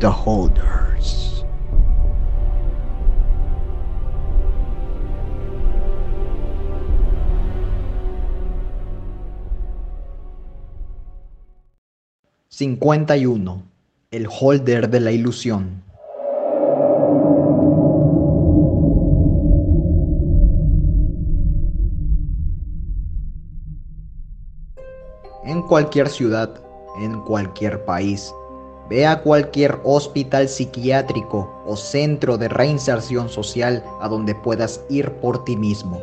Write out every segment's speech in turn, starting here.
The Holders. ...51... El holder de la ilusión. En cualquier ciudad, en cualquier país, ve a cualquier hospital psiquiátrico o centro de reinserción social a donde puedas ir por ti mismo.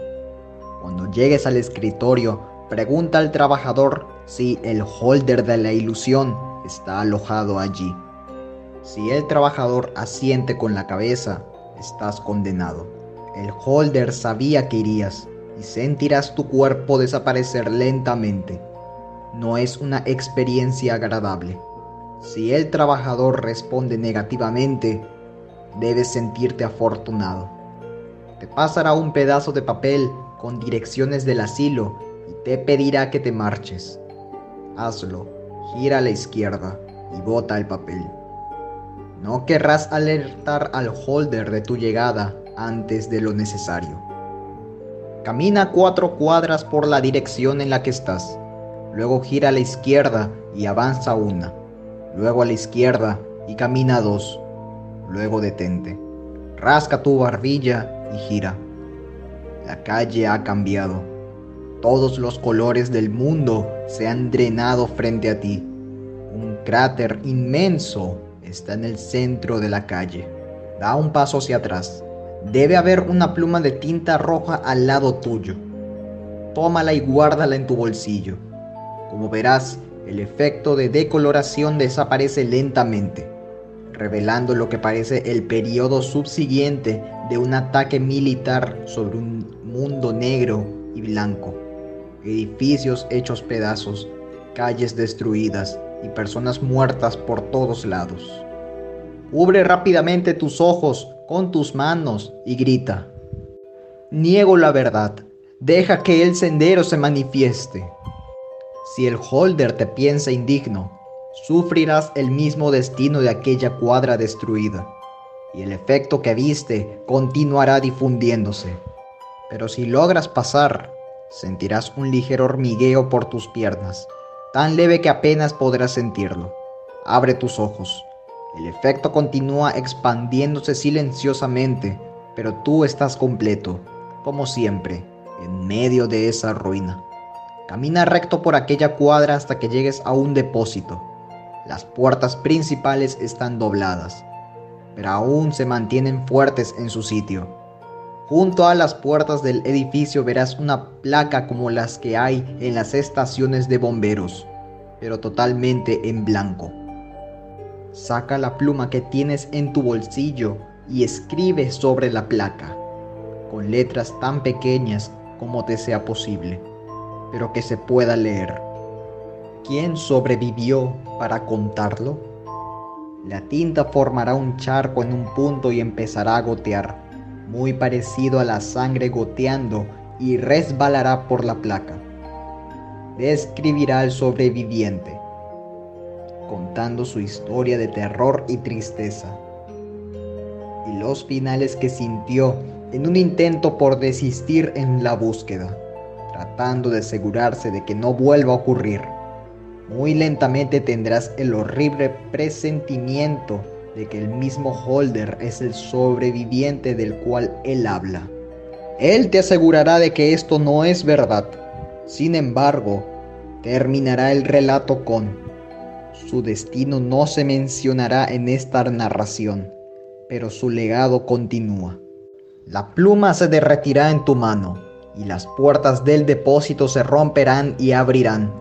Cuando llegues al escritorio, pregunta al trabajador si el holder de la ilusión está alojado allí. Si el trabajador asiente con la cabeza, estás condenado. El holder sabía que irías y sentirás tu cuerpo desaparecer lentamente no es una experiencia agradable. Si el trabajador responde negativamente, debes sentirte afortunado. Te pasará un pedazo de papel con direcciones del asilo y te pedirá que te marches. Hazlo, gira a la izquierda y bota el papel. No querrás alertar al holder de tu llegada antes de lo necesario. Camina cuatro cuadras por la dirección en la que estás luego gira a la izquierda y avanza una, luego a la izquierda y camina dos, luego detente. Rasca tu barbilla y gira. La calle ha cambiado. Todos los colores del mundo se han drenado frente a ti. Un cráter inmenso está en el centro de la calle. Da un paso hacia atrás. Debe haber una pluma de tinta roja al lado tuyo. Tómala y guárdala en tu bolsillo. Como verás, el efecto de decoloración desaparece lentamente, revelando lo que parece el periodo subsiguiente de un ataque militar sobre un mundo negro y blanco. Edificios hechos pedazos, calles destruidas y personas muertas por todos lados. Cubre rápidamente tus ojos con tus manos y grita. Niego la verdad. Deja que el sendero se manifieste. Si el holder te piensa indigno, sufrirás el mismo destino de aquella cuadra destruida, y el efecto que viste continuará difundiéndose. Pero si logras pasar, sentirás un ligero hormigueo por tus piernas, tan leve que apenas podrás sentirlo. Abre tus ojos. El efecto continúa expandiéndose silenciosamente, pero tú estás completo, como siempre, en medio de esa ruina. Camina recto por aquella cuadra hasta que llegues a un depósito. Las puertas principales están dobladas, pero aún se mantienen fuertes en su sitio. Junto a las puertas del edificio verás una placa como las que hay en las estaciones de bomberos, pero totalmente en blanco. Saca la pluma que tienes en tu bolsillo y escribe sobre la placa, con letras tan pequeñas como te sea posible pero que se pueda leer. ¿Quién sobrevivió para contarlo? La tinta formará un charco en un punto y empezará a gotear, muy parecido a la sangre goteando y resbalará por la placa. Describirá al sobreviviente, contando su historia de terror y tristeza, y los finales que sintió en un intento por desistir en la búsqueda tratando de asegurarse de que no vuelva a ocurrir. Muy lentamente tendrás el horrible presentimiento de que el mismo Holder es el sobreviviente del cual él habla. Él te asegurará de que esto no es verdad. Sin embargo, terminará el relato con, su destino no se mencionará en esta narración, pero su legado continúa. La pluma se derretirá en tu mano y las puertas del depósito se romperán y abrirán.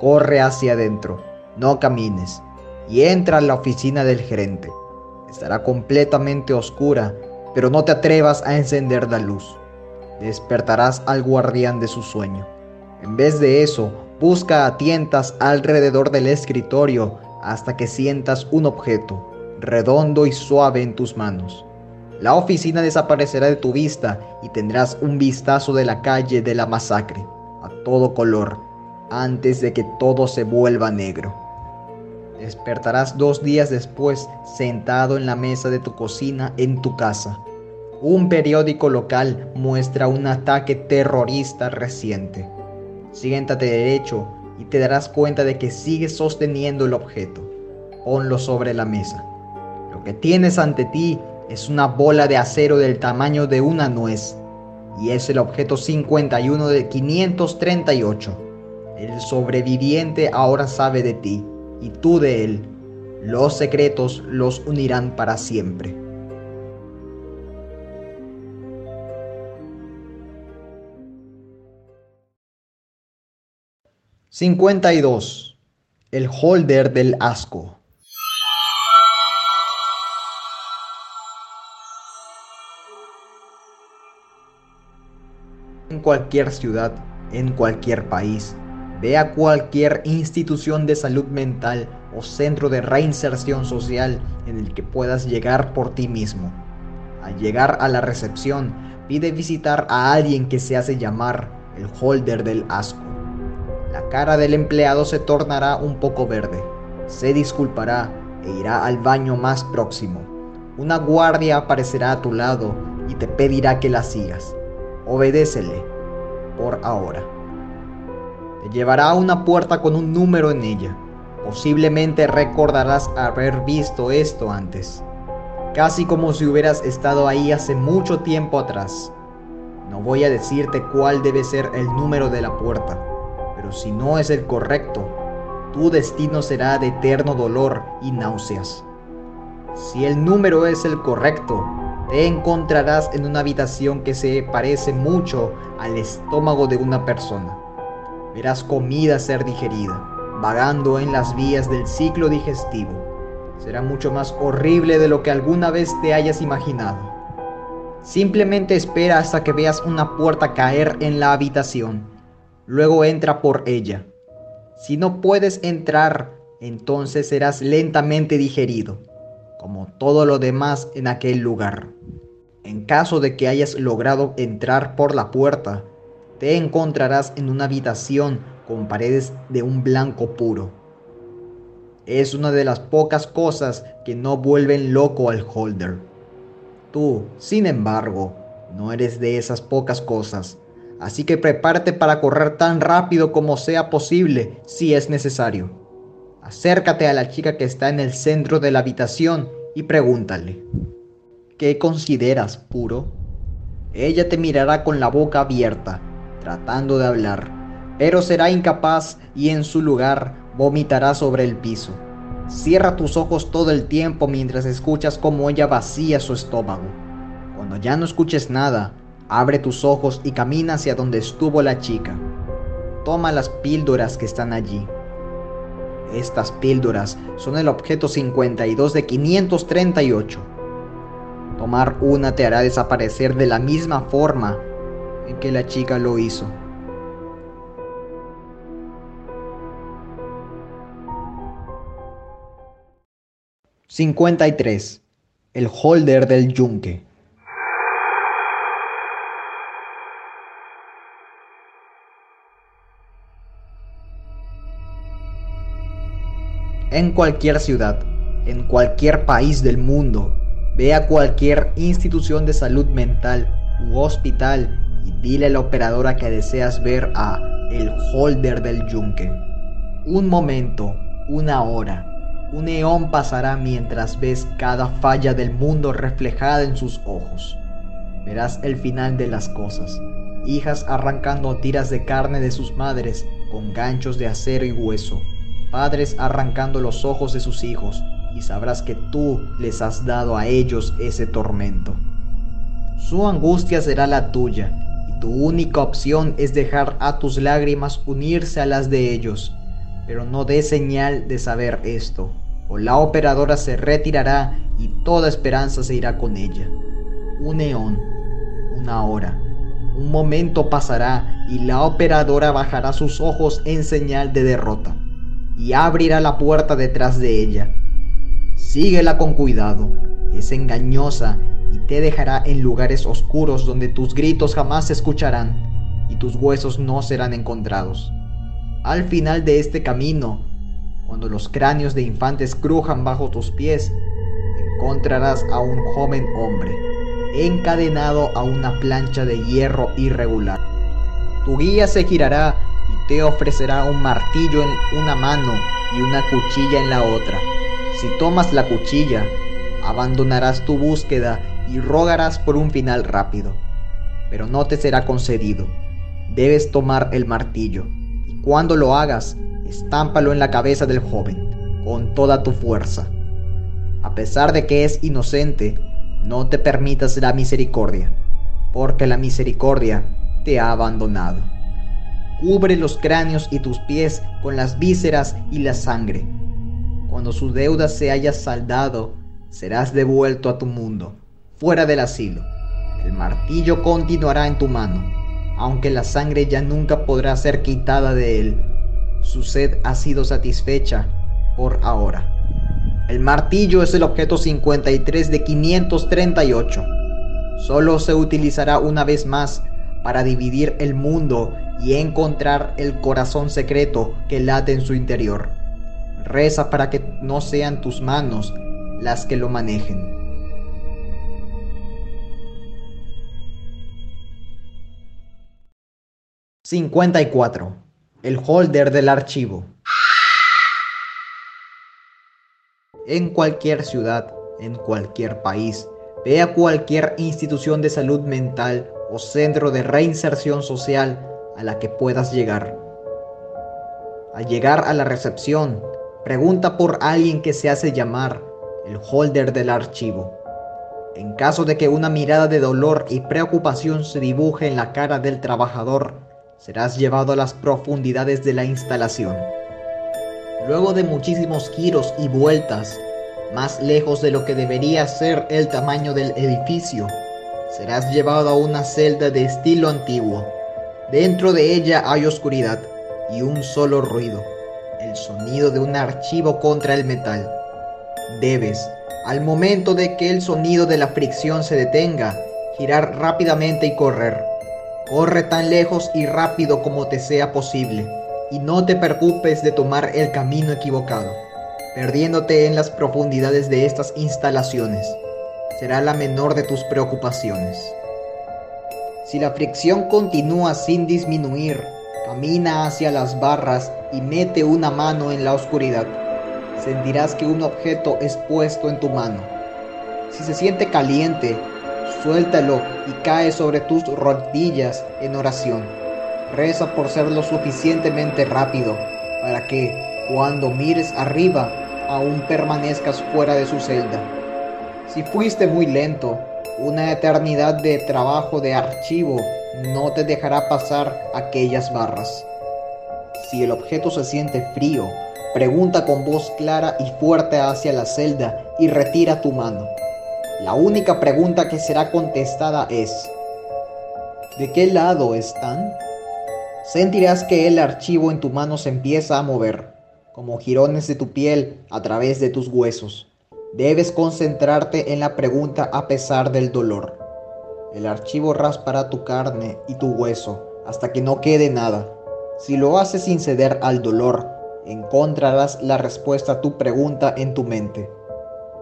Corre hacia adentro, no camines, y entra a la oficina del gerente. Estará completamente oscura, pero no te atrevas a encender la luz. Despertarás al guardián de su sueño. En vez de eso, busca a tientas alrededor del escritorio hasta que sientas un objeto, redondo y suave en tus manos. La oficina desaparecerá de tu vista y tendrás un vistazo de la calle de la masacre, a todo color, antes de que todo se vuelva negro. Despertarás dos días después sentado en la mesa de tu cocina en tu casa. Un periódico local muestra un ataque terrorista reciente. Siéntate derecho y te darás cuenta de que sigues sosteniendo el objeto. Ponlo sobre la mesa. Lo que tienes ante ti es una bola de acero del tamaño de una nuez y es el objeto 51 de 538. El sobreviviente ahora sabe de ti y tú de él. Los secretos los unirán para siempre. ¿52? El holder del asco. Cualquier ciudad, en cualquier país, ve a cualquier institución de salud mental o centro de reinserción social en el que puedas llegar por ti mismo. Al llegar a la recepción, pide visitar a alguien que se hace llamar el holder del asco. La cara del empleado se tornará un poco verde, se disculpará e irá al baño más próximo. Una guardia aparecerá a tu lado y te pedirá que la sigas. Obedécele por ahora. Te llevará a una puerta con un número en ella. Posiblemente recordarás haber visto esto antes. Casi como si hubieras estado ahí hace mucho tiempo atrás. No voy a decirte cuál debe ser el número de la puerta, pero si no es el correcto, tu destino será de eterno dolor y náuseas. Si el número es el correcto, te encontrarás en una habitación que se parece mucho al estómago de una persona. Verás comida ser digerida, vagando en las vías del ciclo digestivo. Será mucho más horrible de lo que alguna vez te hayas imaginado. Simplemente espera hasta que veas una puerta caer en la habitación. Luego entra por ella. Si no puedes entrar, entonces serás lentamente digerido como todo lo demás en aquel lugar. En caso de que hayas logrado entrar por la puerta, te encontrarás en una habitación con paredes de un blanco puro. Es una de las pocas cosas que no vuelven loco al holder. Tú, sin embargo, no eres de esas pocas cosas, así que prepárate para correr tan rápido como sea posible si es necesario. Acércate a la chica que está en el centro de la habitación y pregúntale, ¿qué consideras puro? Ella te mirará con la boca abierta, tratando de hablar, pero será incapaz y en su lugar vomitará sobre el piso. Cierra tus ojos todo el tiempo mientras escuchas cómo ella vacía su estómago. Cuando ya no escuches nada, abre tus ojos y camina hacia donde estuvo la chica. Toma las píldoras que están allí. Estas píldoras son el objeto 52 de 538. Tomar una te hará desaparecer de la misma forma en que la chica lo hizo. ...53... El holder del yunque. En cualquier ciudad, en cualquier país del mundo. Ve a cualquier institución de salud mental u hospital y dile a la operadora que deseas ver a el holder del yunque. Un momento, una hora, un eón pasará mientras ves cada falla del mundo reflejada en sus ojos. Verás el final de las cosas, hijas arrancando tiras de carne de sus madres con ganchos de acero y hueso, padres arrancando los ojos de sus hijos, y sabrás que tú les has dado a ellos ese tormento. Su angustia será la tuya, y tu única opción es dejar a tus lágrimas unirse a las de ellos, pero no dé señal de saber esto, o la operadora se retirará y toda esperanza se irá con ella. Un eón, una hora, un momento pasará y la operadora bajará sus ojos en señal de derrota y abrirá la puerta detrás de ella. Síguela con cuidado, es engañosa y te dejará en lugares oscuros donde tus gritos jamás se escucharán y tus huesos no serán encontrados. Al final de este camino, Cuando los cráneos de infantes crujan bajo tus pies, encontrarás a un joven hombre encadenado a una plancha de hierro irregular. Tu guía se girará te ofrecerá un martillo en una mano y una cuchilla en la otra. Si tomas la cuchilla, abandonarás tu búsqueda y rogarás por un final rápido, pero no te será concedido. Debes tomar el martillo y cuando lo hagas, estámpalo en la cabeza del joven con toda tu fuerza. A pesar de que es inocente, no te permitas la misericordia, porque la misericordia te ha abandonado. Cubre los cráneos y tus pies con las vísceras y la sangre. Cuando su deuda se haya saldado, serás devuelto a tu mundo, fuera del asilo. El martillo continuará en tu mano, aunque la sangre ya nunca podrá ser quitada de él. Su sed ha sido satisfecha por ahora. El martillo es el objeto 53 de 538. Solo se utilizará una vez más para dividir el mundo y encontrar el corazón secreto que late en su interior. Reza para que no sean tus manos las que lo manejen. ...54... El holder del archivo. En cualquier ciudad, en cualquier país, ve a cualquier institución de salud mental o centro de reinserción social a la que puedas llegar. Al llegar a la recepción, pregunta por alguien que se hace llamar el holder del archivo. En caso de que una mirada de dolor y preocupación se dibuje en la cara del trabajador, serás llevado a las profundidades de la instalación. Luego de muchísimos giros y vueltas, más lejos de lo que debería ser el tamaño del edificio, serás llevado a una celda de estilo antiguo. Dentro de ella hay oscuridad y un solo ruido, el sonido de un archivo contra el metal. Debes, al momento de que el sonido de la fricción se detenga, girar rápidamente y correr. Corre tan lejos y rápido como te sea posible, y no te preocupes de tomar el camino equivocado, perdiéndote en las profundidades de estas instalaciones será la menor de tus preocupaciones. Si la fricción continúa sin disminuir, camina hacia las barras y mete una mano en la oscuridad. Sentirás que un objeto es puesto en tu mano. Si se siente caliente, suéltalo y cae sobre tus rodillas en oración. Reza por ser lo suficientemente rápido para que, cuando mires arriba, aún permanezcas fuera de su celda. Si fuiste muy lento, una eternidad de trabajo de archivo no te dejará pasar aquellas barras. Si el objeto se siente frío, pregunta con voz clara y fuerte hacia la celda y retira tu mano. La única pregunta que será contestada es, ¿de qué lado están? Sentirás que el archivo en tu mano se empieza a mover, como jirones de tu piel a través de tus huesos. Debes concentrarte en la pregunta a pesar del dolor. El archivo raspará tu carne y tu hueso hasta que no quede nada. Si lo haces sin ceder al dolor, encontrarás la respuesta a tu pregunta en tu mente.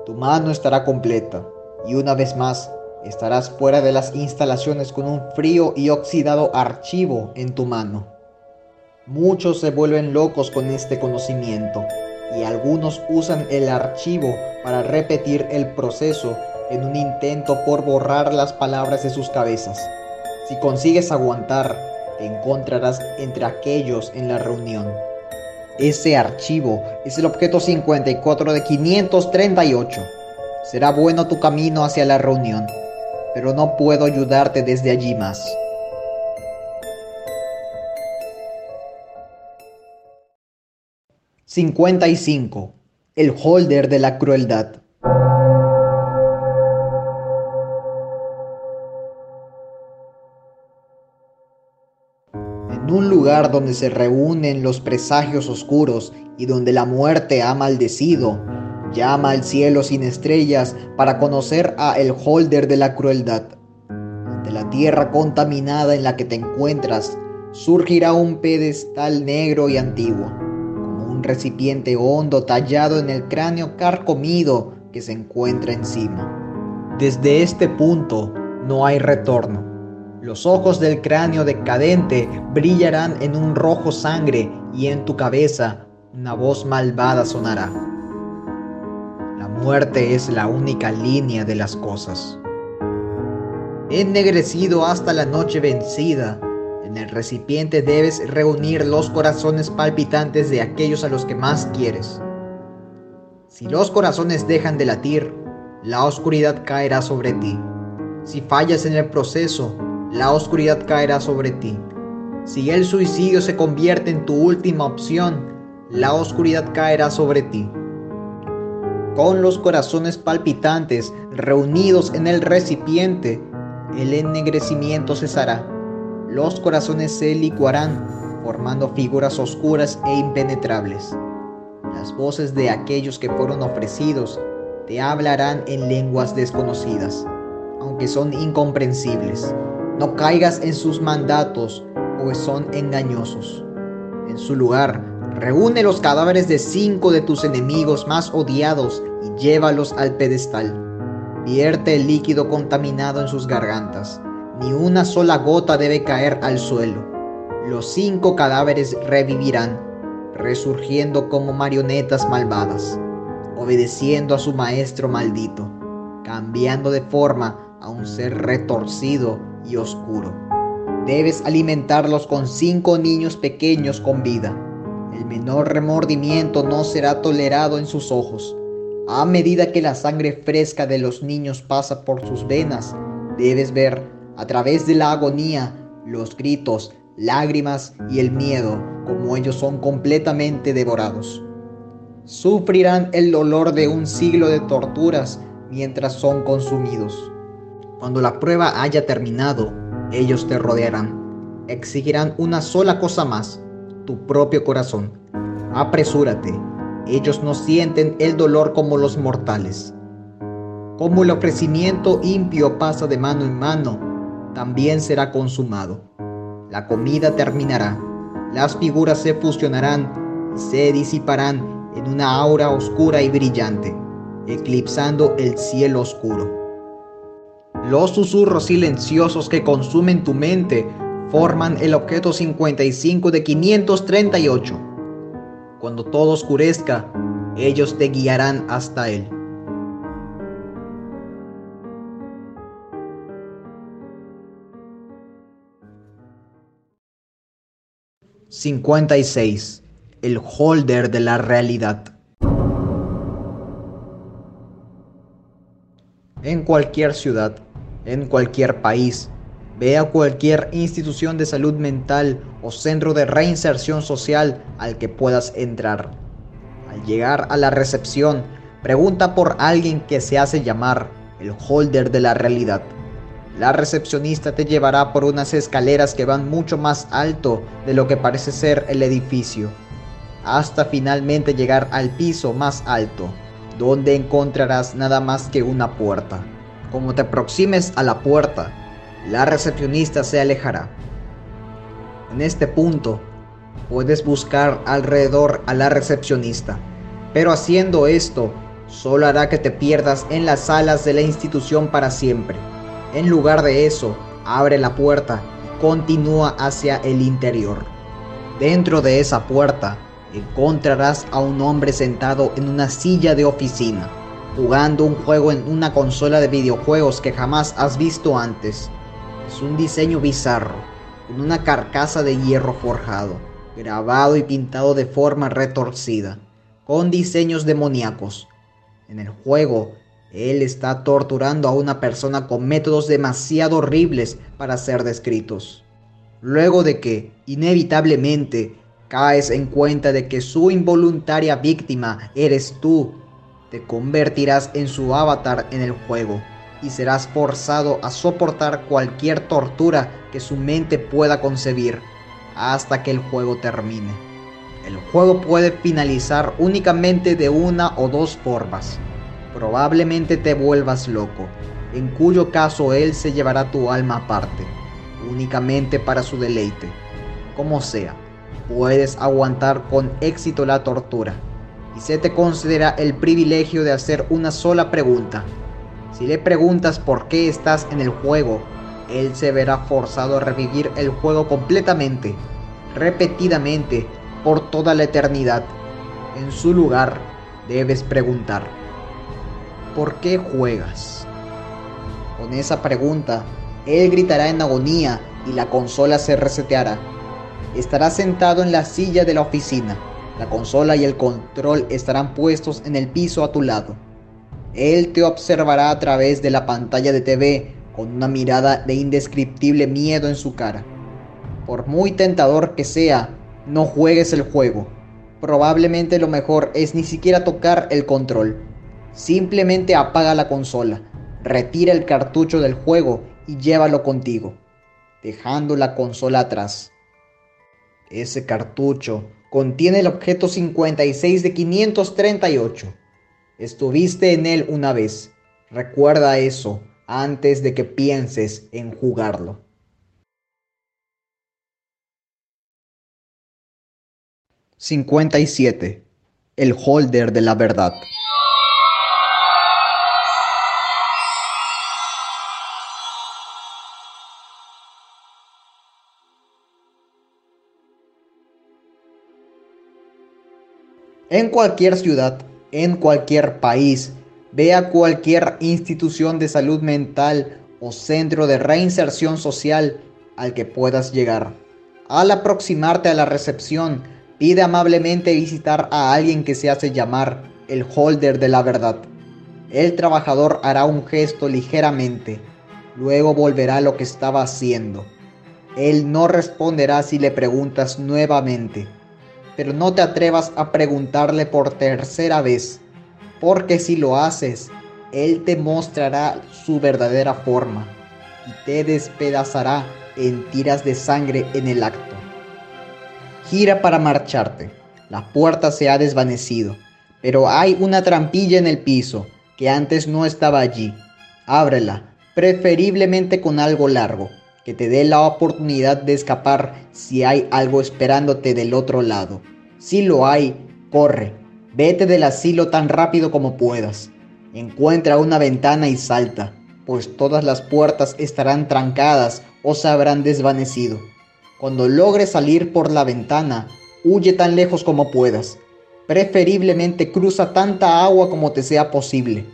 Tu mano estará completa y una vez más estarás fuera de las instalaciones con un frío y oxidado archivo en tu mano. Muchos se vuelven locos con este conocimiento y algunos usan el archivo para repetir el proceso en un intento por borrar las palabras de sus cabezas. Si consigues aguantar, te encontrarás entre aquellos en la reunión. Ese archivo es el objeto 54 de 538. Será bueno tu camino hacia la reunión, pero no puedo ayudarte desde allí más. 55. El holder de la crueldad. En un lugar donde se reúnen los presagios oscuros y donde la muerte ha maldecido, llama al cielo sin estrellas para conocer a el holder de la crueldad. De la tierra contaminada en la que te encuentras, surgirá un pedestal negro y antiguo un recipiente hondo tallado en el cráneo carcomido que se encuentra encima. Desde este punto no hay retorno. Los ojos del cráneo decadente brillarán en un rojo sangre y en tu cabeza una voz malvada sonará. La muerte es la única línea de las cosas. Ennegrecido hasta la noche vencida, en el recipiente debes reunir los corazones palpitantes de aquellos a los que más quieres. Si los corazones dejan de latir, la oscuridad caerá sobre ti. Si fallas en el proceso, la oscuridad caerá sobre ti. Si el suicidio se convierte en tu última opción, la oscuridad caerá sobre ti. Con los corazones palpitantes reunidos en el recipiente, el ennegrecimiento cesará los corazones se licuarán, formando figuras oscuras e impenetrables. Las voces de aquellos que fueron ofrecidos te hablarán en lenguas desconocidas, aunque son incomprensibles. No caigas en sus mandatos, pues son engañosos. En su lugar, reúne los cadáveres de cinco de tus enemigos más odiados y llévalos al pedestal. Vierte el líquido contaminado en sus gargantas ni una sola gota debe caer al suelo. Los cinco cadáveres revivirán, resurgiendo como marionetas malvadas, obedeciendo a su maestro maldito, cambiando de forma a un ser retorcido y oscuro. Debes alimentarlos con cinco niños pequeños con vida. El menor remordimiento no será tolerado en sus ojos. A medida que la sangre fresca de los niños pasa por sus venas, debes ver a través de la agonía, los gritos, lágrimas y el miedo, como ellos son completamente devorados. Sufrirán el dolor de un siglo de torturas mientras son consumidos. Cuando la prueba haya terminado, ellos te rodearán. Exigirán una sola cosa más, tu propio corazón. Apresúrate, ellos no sienten el dolor como los mortales. Como el ofrecimiento impio pasa de mano en mano, también será consumado. La comida terminará, las figuras se fusionarán y se disiparán en una aura oscura y brillante, eclipsando el cielo oscuro. Los susurros silenciosos que consumen tu mente forman el objeto 55 de 538. Cuando todo oscurezca, ellos te guiarán hasta él. 56. El holder de la realidad. En cualquier ciudad, en cualquier país, ve a cualquier institución de salud mental o centro de reinserción social al que puedas entrar. Al llegar a la recepción, pregunta por alguien que se hace llamar el holder de la realidad. La recepcionista te llevará por unas escaleras que van mucho más alto de lo que parece ser el edificio, hasta finalmente llegar al piso más alto, donde encontrarás nada más que una puerta. Como te aproximes a la puerta, la recepcionista se alejará. En este punto, puedes buscar alrededor a la recepcionista, pero haciendo esto, solo hará que te pierdas en las salas de la institución para siempre. En lugar de eso, abre la puerta y continúa hacia el interior. Dentro de esa puerta encontrarás a un hombre sentado en una silla de oficina, jugando un juego en una consola de videojuegos que jamás has visto antes. Es un diseño bizarro, con una carcasa de hierro forjado, grabado y pintado de forma retorcida, con diseños demoníacos. En el juego él está torturando a una persona con métodos demasiado horribles para ser descritos. Luego de que, inevitablemente, caes en cuenta de que su involuntaria víctima eres tú, te convertirás en su avatar en el juego y serás forzado a soportar cualquier tortura que su mente pueda concebir hasta que el juego termine. El juego puede finalizar únicamente de una o dos formas probablemente te vuelvas loco, en cuyo caso Él se llevará tu alma aparte, únicamente para su deleite. Como sea, puedes aguantar con éxito la tortura y se te considera el privilegio de hacer una sola pregunta. Si le preguntas por qué estás en el juego, él se verá forzado a revivir el juego completamente, repetidamente, por toda la eternidad. En su lugar, debes preguntar, ¿por qué juegas? Con esa pregunta, él gritará en agonía y la consola se reseteará. Estará sentado en la silla de la oficina. La consola y el control estarán puestos en el piso a tu lado. Él te observará a través de la pantalla de TV con una mirada de indescriptible miedo en su cara. Por muy tentador que sea, no juegues el juego. Probablemente lo mejor es ni siquiera tocar el control. Simplemente apaga la consola, retira el cartucho del juego y llévalo contigo, dejando la consola atrás. Ese cartucho contiene el objeto 56 de 538. Estuviste en él una vez. Recuerda eso antes de que pienses en jugarlo. ...57... El holder de la verdad. En cualquier ciudad, en cualquier país, Ve a cualquier institución de salud mental o centro de reinserción social al que puedas llegar. Al aproximarte a la recepción, pide amablemente visitar a alguien que se hace llamar el holder de la verdad. El trabajador hará un gesto ligeramente, luego volverá a lo que estaba haciendo. Él no responderá si le preguntas nuevamente, pero no te atrevas a preguntarle por tercera vez porque si lo haces, Él te mostrará su verdadera forma y te despedazará en tiras de sangre en el acto. Gira para marcharte. La puerta se ha desvanecido, pero hay una trampilla en el piso que antes no estaba allí. Ábrela, preferiblemente con algo largo, que te dé la oportunidad de escapar si hay algo esperándote del otro lado. Si lo hay, corre, Vete del asilo tan rápido como puedas. Encuentra una ventana y salta, pues todas las puertas estarán trancadas o se habrán desvanecido. Cuando logres salir por la ventana, huye tan lejos como puedas. Preferiblemente cruza tanta agua como te sea posible.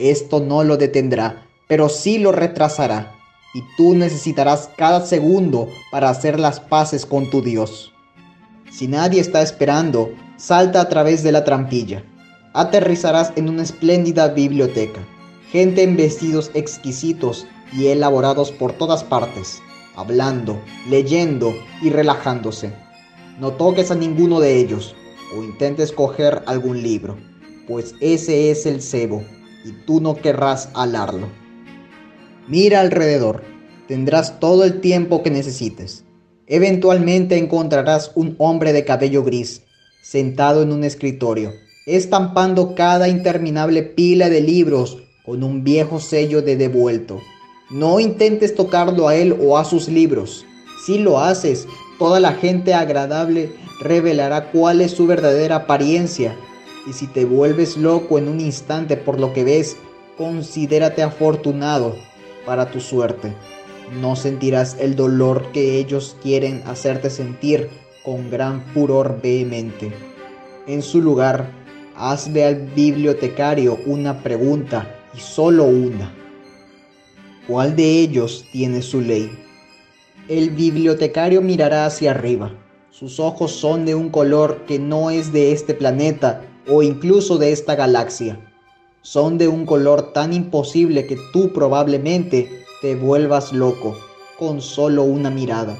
Esto no lo detendrá, pero sí lo retrasará, y tú necesitarás cada segundo para hacer las paces con tu Dios. Si nadie está esperando, salta a través de la trampilla. Aterrizarás en una espléndida biblioteca. Gente en vestidos exquisitos y elaborados por todas partes, hablando, leyendo y relajándose. No toques a ninguno de ellos o intentes coger algún libro, pues ese es el cebo y tú no querrás alarlo. Mira alrededor, tendrás todo el tiempo que necesites. Eventualmente encontrarás un hombre de cabello gris, sentado en un escritorio, estampando cada interminable pila de libros con un viejo sello de devuelto. No intentes tocarlo a él o a sus libros. Si lo haces, toda la gente agradable revelará cuál es su verdadera apariencia. Y si te vuelves loco en un instante por lo que ves, considérate afortunado para tu suerte no sentirás el dolor que ellos quieren hacerte sentir con gran furor vehemente. En su lugar, hazle al bibliotecario una pregunta y solo una. ¿Cuál de ellos tiene su ley? El bibliotecario mirará hacia arriba. Sus ojos son de un color que no es de este planeta o incluso de esta galaxia. Son de un color tan imposible que tú probablemente te vuelvas loco con solo una mirada.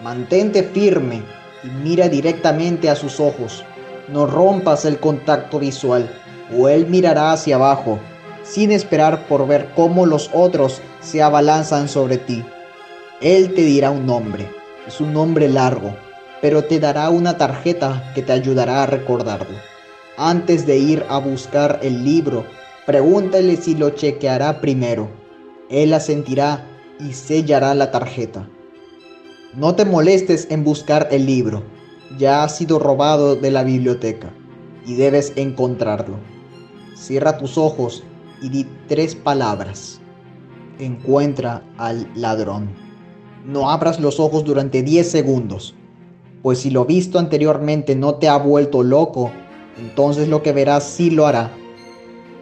Mantente firme y mira directamente a sus ojos. No rompas el contacto visual o él mirará hacia abajo sin esperar por ver cómo los otros se abalanzan sobre ti. Él te dirá un nombre, es un nombre largo, pero te dará una tarjeta que te ayudará a recordarlo. Antes de ir a buscar el libro, pregúntale si lo chequeará primero él asentirá y sellará la tarjeta. No te molestes en buscar el libro. ya ha sido robado de la biblioteca y debes encontrarlo. Cierra tus ojos y di tres palabras. Encuentra al ladrón. No abras los ojos durante 10 segundos, pues si lo visto anteriormente no te ha vuelto loco, entonces lo que verás sí lo hará.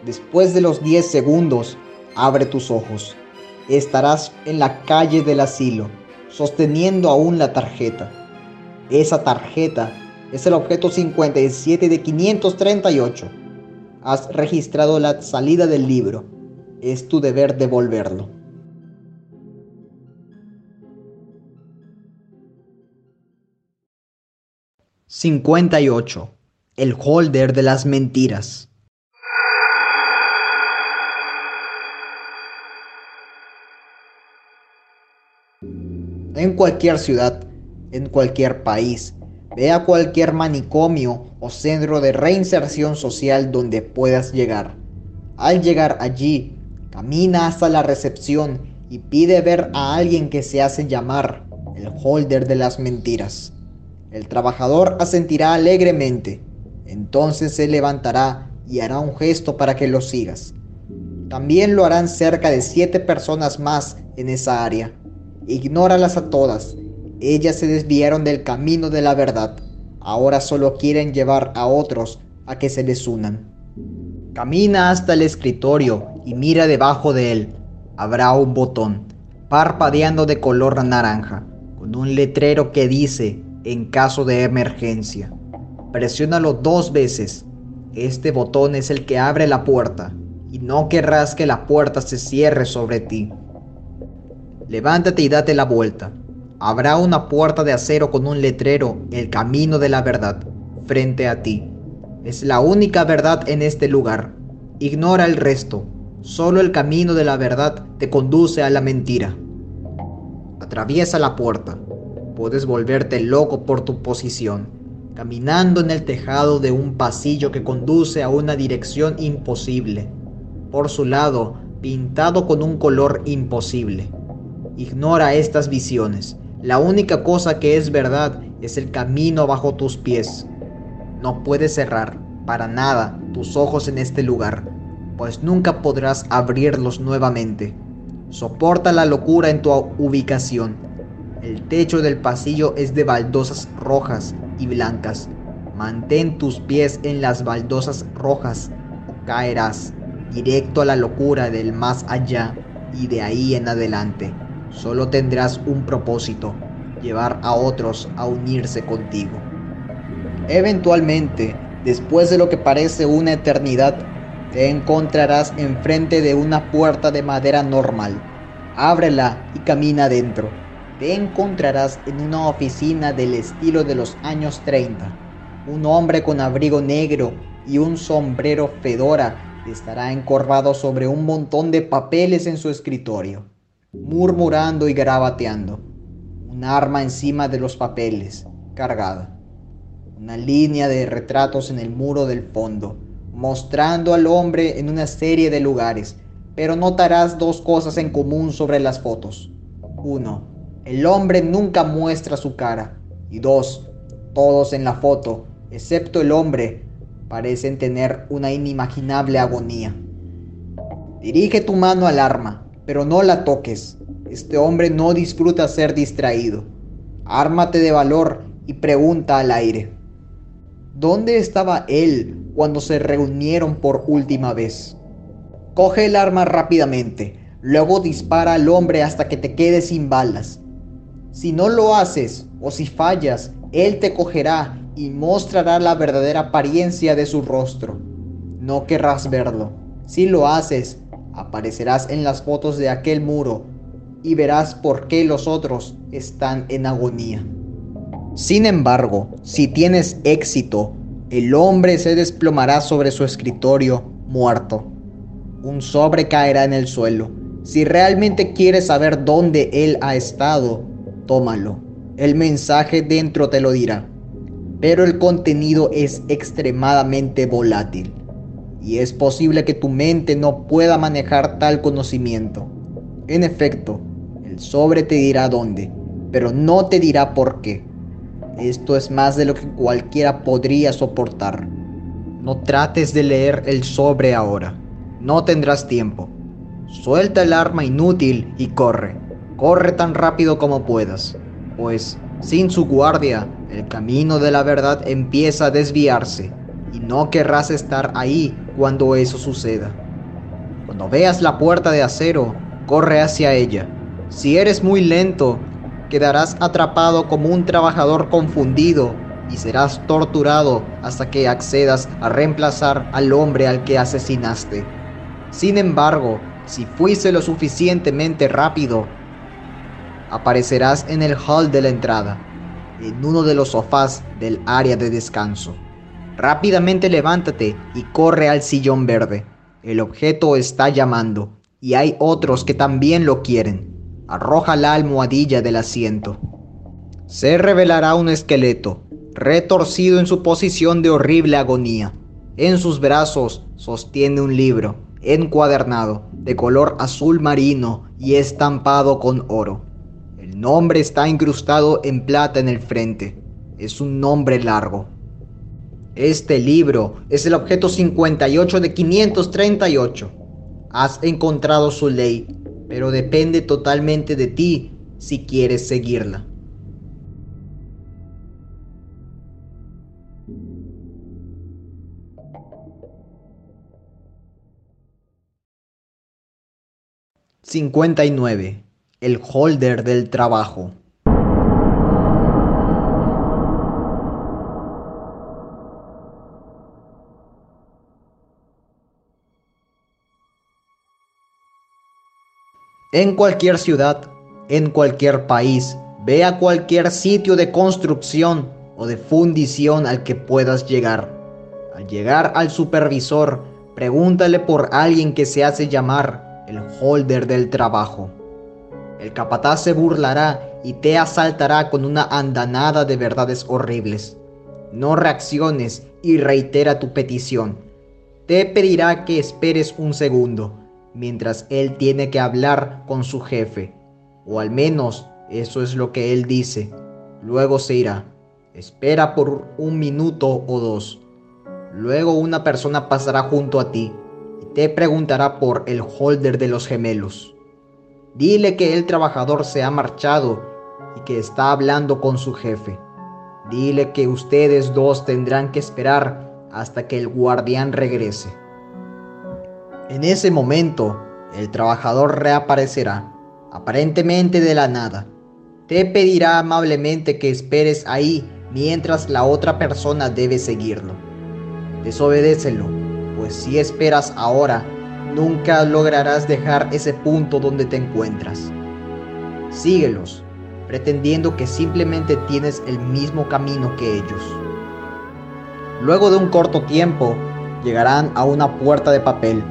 Después de los 10 segundos, abre tus ojos. Estarás en la calle del asilo, sosteniendo aún la tarjeta. Esa tarjeta es el objeto 57 de 538. Has registrado la salida del libro. Es tu deber devolverlo. ...58... El holder de las mentiras. En cualquier ciudad, en cualquier país, ve a cualquier manicomio o centro de reinserción social donde puedas llegar. Al llegar allí, camina hasta la recepción y pide ver a alguien que se hace llamar el holder de las mentiras. El trabajador asentirá alegremente, entonces se levantará y hará un gesto para que lo sigas. También lo harán cerca de siete personas más en esa área. Ignóralas a todas. Ellas se desviaron del camino de la verdad. Ahora solo quieren llevar a otros a que se les unan. Camina hasta el escritorio y mira debajo de él. Habrá un botón, parpadeando de color naranja, con un letrero que dice, en caso de emergencia. Presiónalo dos veces. Este botón es el que abre la puerta, y no querrás que la puerta se cierre sobre ti. Levántate y date la vuelta. Habrá una puerta de acero con un letrero, el camino de la verdad, frente a ti. Es la única verdad en este lugar. Ignora el resto. Solo el camino de la verdad te conduce a la mentira. Atraviesa la puerta. Puedes volverte loco por tu posición, caminando en el tejado de un pasillo que conduce a una dirección imposible. Por su lado, pintado con un color imposible. Ignora estas visiones. La única cosa que es verdad es el camino bajo tus pies. No puedes cerrar, para nada, tus ojos en este lugar, pues nunca podrás abrirlos nuevamente. Soporta la locura en tu ubicación. El techo del pasillo es de baldosas rojas y blancas. Mantén tus pies en las baldosas rojas o caerás directo a la locura del más allá y de ahí en adelante. Solo tendrás un propósito, llevar a otros a unirse contigo. Eventualmente, después de lo que parece una eternidad, te encontrarás enfrente de una puerta de madera normal. Ábrela y camina adentro. Te encontrarás en una oficina del estilo de los años 30. Un hombre con abrigo negro y un sombrero fedora estará encorvado sobre un montón de papeles en su escritorio murmurando y garabateando. Un arma encima de los papeles, cargada. Una línea de retratos en el muro del fondo, mostrando al hombre en una serie de lugares, pero notarás dos cosas en común sobre las fotos. Uno, el hombre nunca muestra su cara. Y dos, todos en la foto, excepto el hombre, parecen tener una inimaginable agonía. Dirige tu mano al arma pero no la toques. Este hombre no disfruta ser distraído. Ármate de valor y pregunta al aire. ¿Dónde estaba él cuando se reunieron por última vez? Coge el arma rápidamente, luego dispara al hombre hasta que te quedes sin balas. Si no lo haces o si fallas, él te cogerá y mostrará la verdadera apariencia de su rostro. No querrás verlo. Si lo haces, Aparecerás en las fotos de aquel muro y verás por qué los otros están en agonía. Sin embargo, si tienes éxito, el hombre se desplomará sobre su escritorio muerto. Un sobre caerá en el suelo. Si realmente quieres saber dónde él ha estado, tómalo. El mensaje dentro te lo dirá. Pero el contenido es extremadamente volátil y es posible que tu mente no pueda manejar tal conocimiento. En efecto, el sobre te dirá dónde, pero no te dirá por qué. Esto es más de lo que cualquiera podría soportar. No trates de leer el sobre ahora. No tendrás tiempo. Suelta el arma inútil y corre. Corre tan rápido como puedas. Pues, sin su guardia, el camino de la verdad empieza a desviarse. Y no querrás estar ahí cuando eso suceda. Cuando veas la puerta de acero, corre hacia ella. Si eres muy lento, quedarás atrapado como un trabajador confundido y serás torturado hasta que accedas a reemplazar al hombre al que asesinaste. Sin embargo, si fuiste lo suficientemente rápido, aparecerás en el hall de la entrada, en uno de los sofás del área de descanso. Rápidamente levántate y corre al sillón verde. El objeto está llamando y hay otros que también lo quieren. Arroja la almohadilla del asiento. Se revelará un esqueleto, retorcido en su posición de horrible agonía. En sus brazos sostiene un libro, encuadernado, de color azul marino y estampado con oro. El nombre está incrustado en plata en el frente. Es un nombre largo. Este libro es el objeto 58 de 538. Has encontrado su ley pero depende totalmente de ti si quieres seguirla. ...59... El holder del trabajo. En cualquier ciudad, en cualquier país, ve a cualquier sitio de construcción o de fundición al que puedas llegar. Al llegar al supervisor, pregúntale por alguien que se hace llamar el holder del trabajo. El capataz se burlará y te asaltará con una andanada de verdades horribles. No reacciones y reitera tu petición. Te pedirá que esperes un segundo mientras él tiene que hablar con su jefe. O al menos eso es lo que él dice. Luego se irá. Espera por un minuto o dos. Luego una persona pasará junto a ti y te preguntará por el holder de los gemelos. Dile que el trabajador se ha marchado y que está hablando con su jefe. Dile que ustedes dos tendrán que esperar hasta que el guardián regrese. En ese momento, el trabajador reaparecerá, aparentemente de la nada. Te pedirá amablemente que esperes ahí mientras la otra persona debe seguirlo. Desobedécelo, pues si esperas ahora, nunca lograrás dejar ese punto donde te encuentras. Síguelos, pretendiendo que simplemente tienes el mismo camino que ellos. Luego de un corto tiempo, llegarán a una puerta de papel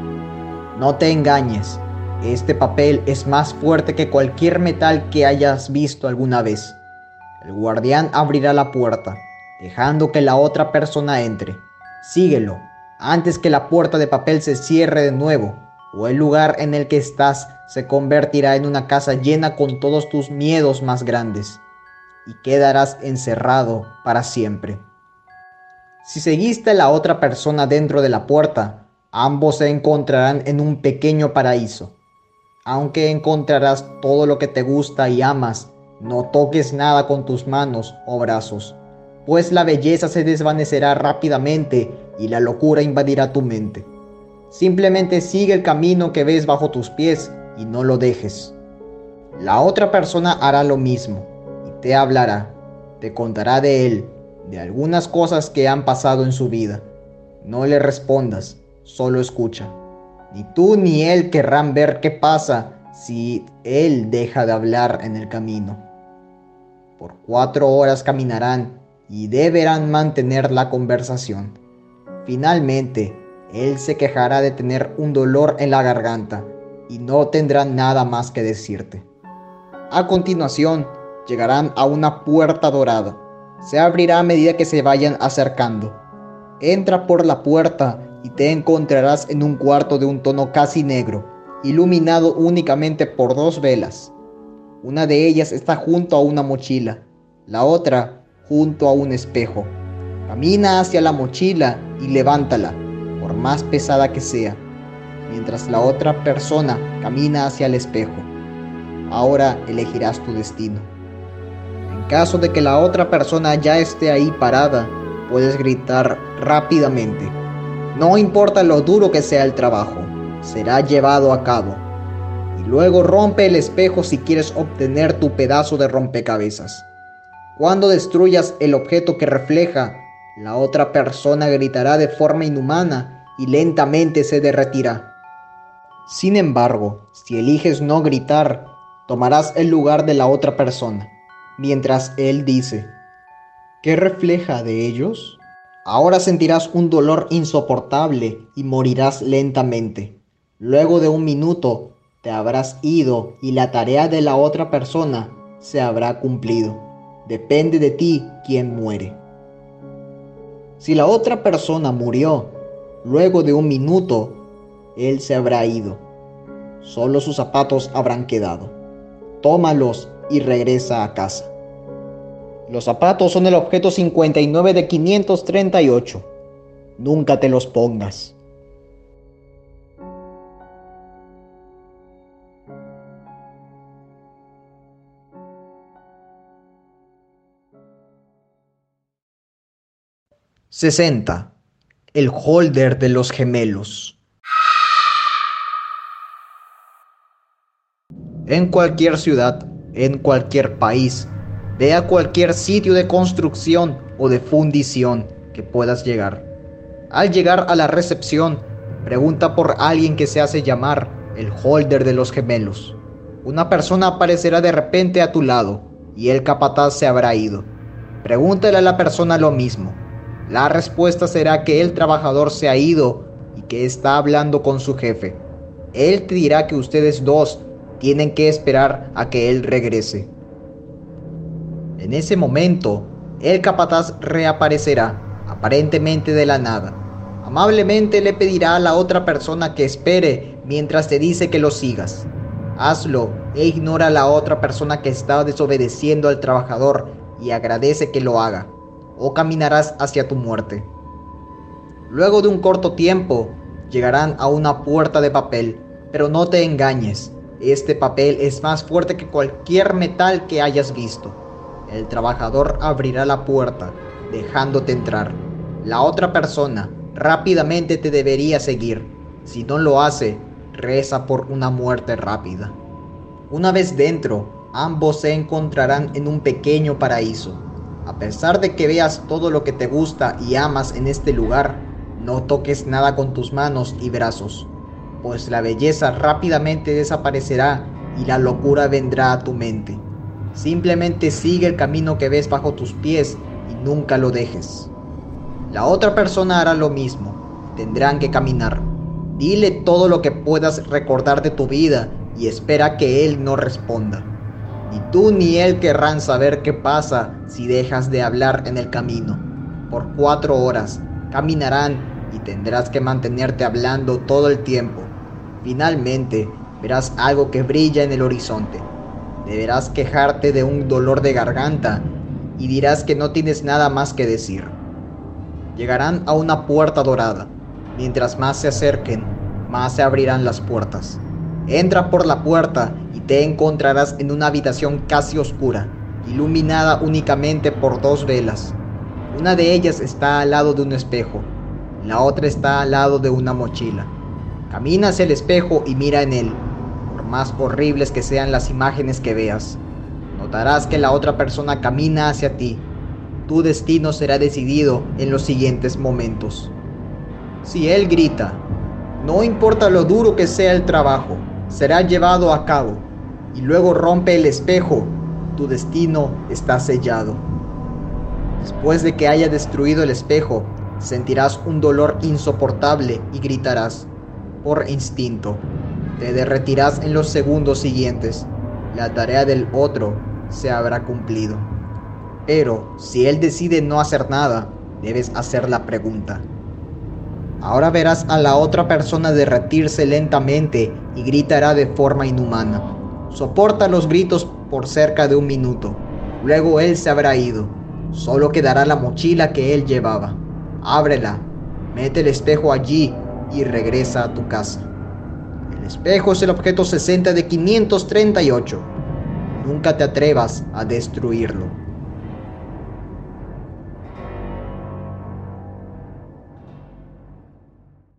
no te engañes, este papel es más fuerte que cualquier metal que hayas visto alguna vez. El guardián abrirá la puerta, dejando que la otra persona entre. Síguelo, antes que la puerta de papel se cierre de nuevo, o el lugar en el que estás se convertirá en una casa llena con todos tus miedos más grandes, y quedarás encerrado para siempre. Si seguiste a la otra persona dentro de la puerta, Ambos se encontrarán en un pequeño paraíso. Aunque encontrarás todo lo que te gusta y amas, no toques nada con tus manos o brazos, pues la belleza se desvanecerá rápidamente y la locura invadirá tu mente. Simplemente sigue el camino que ves bajo tus pies y no lo dejes. La otra persona hará lo mismo y te hablará, te contará de él, de algunas cosas que han pasado en su vida. No le respondas, solo escucha. Ni tú ni él querrán ver qué pasa si él deja de hablar en el camino. Por cuatro horas caminarán y deberán mantener la conversación. Finalmente, él se quejará de tener un dolor en la garganta y no tendrá nada más que decirte. A continuación, llegarán a una puerta dorada. Se abrirá a medida que se vayan acercando. Entra por la puerta y te encontrarás en un cuarto de un tono casi negro, iluminado únicamente por dos velas. Una de ellas está junto a una mochila, la otra junto a un espejo. Camina hacia la mochila y levántala, por más pesada que sea, mientras la otra persona camina hacia el espejo. Ahora elegirás tu destino. En caso de que la otra persona ya esté ahí parada, puedes gritar rápidamente. No importa lo duro que sea el trabajo, será llevado a cabo. Y luego rompe el espejo si quieres obtener tu pedazo de rompecabezas. Cuando destruyas el objeto que refleja, la otra persona gritará de forma inhumana y lentamente se derretirá. Sin embargo, si eliges no gritar, tomarás el lugar de la otra persona, mientras él dice, ¿qué refleja de ellos? Ahora sentirás un dolor insoportable y morirás lentamente. Luego de un minuto te habrás ido y la tarea de la otra persona se habrá cumplido. Depende de ti quién muere. Si la otra persona murió, luego de un minuto, él se habrá ido. Solo sus zapatos habrán quedado. Tómalos y regresa a casa. Los zapatos son el objeto 59 de 538. Nunca te los pongas. ¡60! El holder de los gemelos. En cualquier ciudad, en cualquier país, ve a cualquier sitio de construcción o de fundición que puedas llegar. Al llegar a la recepción, pregunta por alguien que se hace llamar el holder de los gemelos. Una persona aparecerá de repente a tu lado y el capataz se habrá ido. Pregúntale a la persona lo mismo. La respuesta será que el trabajador se ha ido y que está hablando con su jefe. Él te dirá que ustedes dos tienen que esperar a que él regrese. En ese momento, el capataz reaparecerá, aparentemente de la nada. Amablemente le pedirá a la otra persona que espere mientras te dice que lo sigas. Hazlo e ignora a la otra persona que está desobedeciendo al trabajador y agradece que lo haga, o caminarás hacia tu muerte. Luego de un corto tiempo, llegarán a una puerta de papel, pero no te engañes, este papel es más fuerte que cualquier metal que hayas visto. El trabajador abrirá la puerta, dejándote entrar. La otra persona rápidamente te debería seguir. Si no lo hace, reza por una muerte rápida. Una vez dentro, ambos se encontrarán en un pequeño paraíso. A pesar de que veas todo lo que te gusta y amas en este lugar, no toques nada con tus manos y brazos pues la belleza rápidamente desaparecerá y la locura vendrá a tu mente. Simplemente sigue el camino que ves bajo tus pies y nunca lo dejes. La otra persona hará lo mismo. Tendrán que caminar. Dile todo lo que puedas recordar de tu vida y espera que él no responda. Ni tú ni él querrán saber qué pasa si dejas de hablar en el camino. Por cuatro horas caminarán y tendrás que mantenerte hablando todo el tiempo. Finalmente, verás algo que brilla en el horizonte. Deberás quejarte de un dolor de garganta y dirás que no tienes nada más que decir. Llegarán a una puerta dorada. Mientras más se acerquen, más se abrirán las puertas. Entra por la puerta y te encontrarás en una habitación casi oscura, iluminada únicamente por dos velas. Una de ellas está al lado de un espejo, la otra está al lado de una mochila. Camina hacia el espejo y mira en él, por más horribles que sean las imágenes que veas. Notarás que la otra persona camina hacia ti. Tu destino será decidido en los siguientes momentos. Si él grita, no importa lo duro que sea el trabajo, será llevado a cabo. Y luego rompe el espejo, tu destino está sellado. Después de que haya destruido el espejo, sentirás un dolor insoportable y gritarás, por instinto. Te derretirás en los segundos siguientes. La tarea del otro se habrá cumplido. Pero si él decide no hacer nada, debes hacer la pregunta. Ahora verás a la otra persona derretirse lentamente y gritará de forma inhumana. Soporta los gritos por cerca de un minuto. Luego él se habrá ido. Solo quedará la mochila que él llevaba. Ábrela, mete el espejo allí y regresa a tu casa. El espejo es el objeto 60 de 538. Nunca te atrevas a destruirlo.